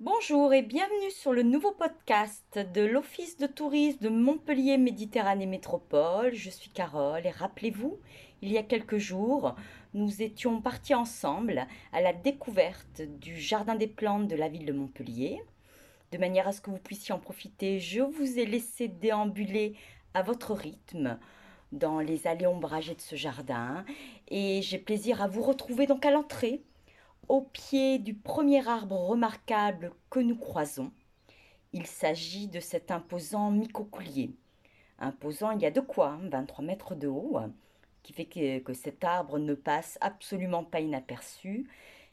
Bonjour et bienvenue sur le nouveau podcast de l'Office de tourisme de Montpellier Méditerranée Métropole. Je suis Carole et rappelez-vous, il y a quelques jours, nous étions partis ensemble à la découverte du Jardin des plantes de la ville de Montpellier. De manière à ce que vous puissiez en profiter, je vous ai laissé déambuler à votre rythme dans les allées ombragées de ce jardin et j'ai plaisir à vous retrouver donc à l'entrée au pied du premier arbre remarquable que nous croisons. Il s'agit de cet imposant micocoulier. Imposant, il y a de quoi, 23 hein, mètres de haut, qui fait que, que cet arbre ne passe absolument pas inaperçu,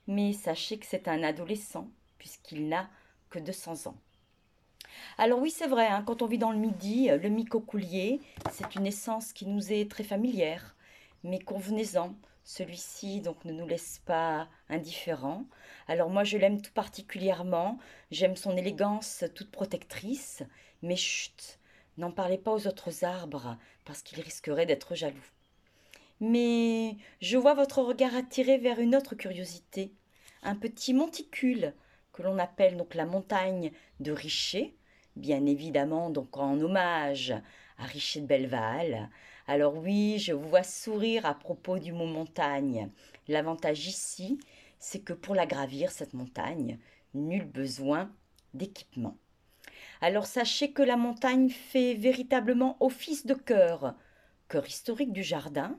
mais sachez que c'est un adolescent, puisqu'il n'a que 200 ans. Alors oui, c'est vrai, hein, quand on vit dans le Midi, le micocoulier, c'est une essence qui nous est très familière, mais convenez-en, celui-ci donc ne nous laisse pas indifférents. Alors moi je l'aime tout particulièrement, j'aime son élégance toute protectrice, mais chut, n'en parlez pas aux autres arbres parce qu'ils risqueraient d'être jaloux. Mais je vois votre regard attiré vers une autre curiosité, un petit monticule que l'on appelle donc la montagne de Richer, bien évidemment donc en hommage à Richer de Belleval. Alors oui, je vous vois sourire à propos du mont montagne. L'avantage ici, c'est que pour la gravir, cette montagne, nul besoin d'équipement. Alors sachez que la montagne fait véritablement office de cœur, cœur historique du jardin.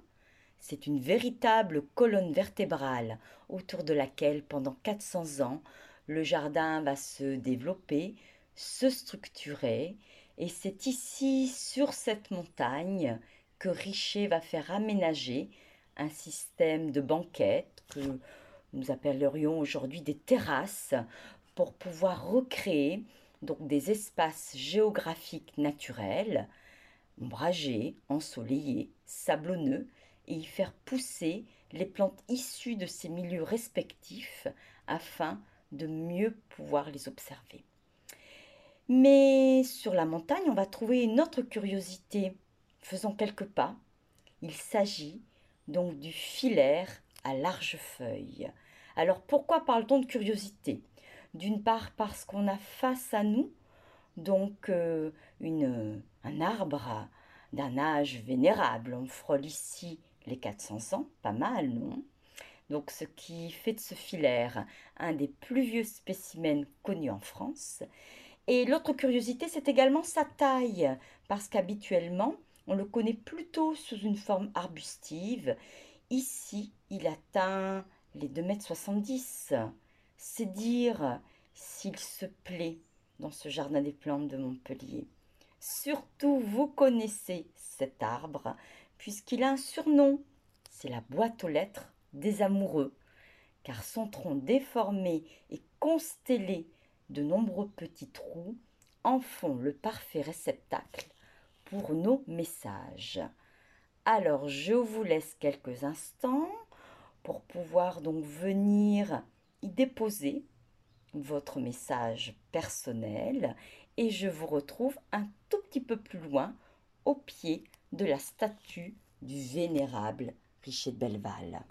C'est une véritable colonne vertébrale autour de laquelle, pendant 400 ans, le jardin va se développer, se structurer, et c'est ici, sur cette montagne, Richer va faire aménager un système de banquettes que nous appellerions aujourd'hui des terrasses pour pouvoir recréer des espaces géographiques naturels, ombragés, ensoleillés, sablonneux, et y faire pousser les plantes issues de ces milieux respectifs afin de mieux pouvoir les observer. Mais sur la montagne, on va trouver une autre curiosité. Faisons quelques pas. Il s'agit donc du filaire à large feuille. Alors pourquoi parle-t-on de curiosité? D'une part parce qu'on a face à nous donc euh, un arbre d'un âge vénérable. On frôle ici les 400 ans, pas mal, non? Donc ce qui fait de ce filaire un des plus vieux spécimens connus en France. Et l'autre curiosité, c'est également sa taille, parce qu'habituellement, on le connaît plutôt sous une forme arbustive. Ici, il atteint les 2,70 m. C'est dire s'il se plaît dans ce jardin des plantes de Montpellier. Surtout, vous connaissez cet arbre, puisqu'il a un surnom. C'est la boîte aux lettres des amoureux, car son tronc déformé et constellé de nombreux petits trous en font le parfait réceptacle pour nos messages. Alors je vous laisse quelques instants pour pouvoir donc venir y déposer votre message personnel et je vous retrouve un tout petit peu plus loin au pied de la statue du vénérable Richer de Belleval.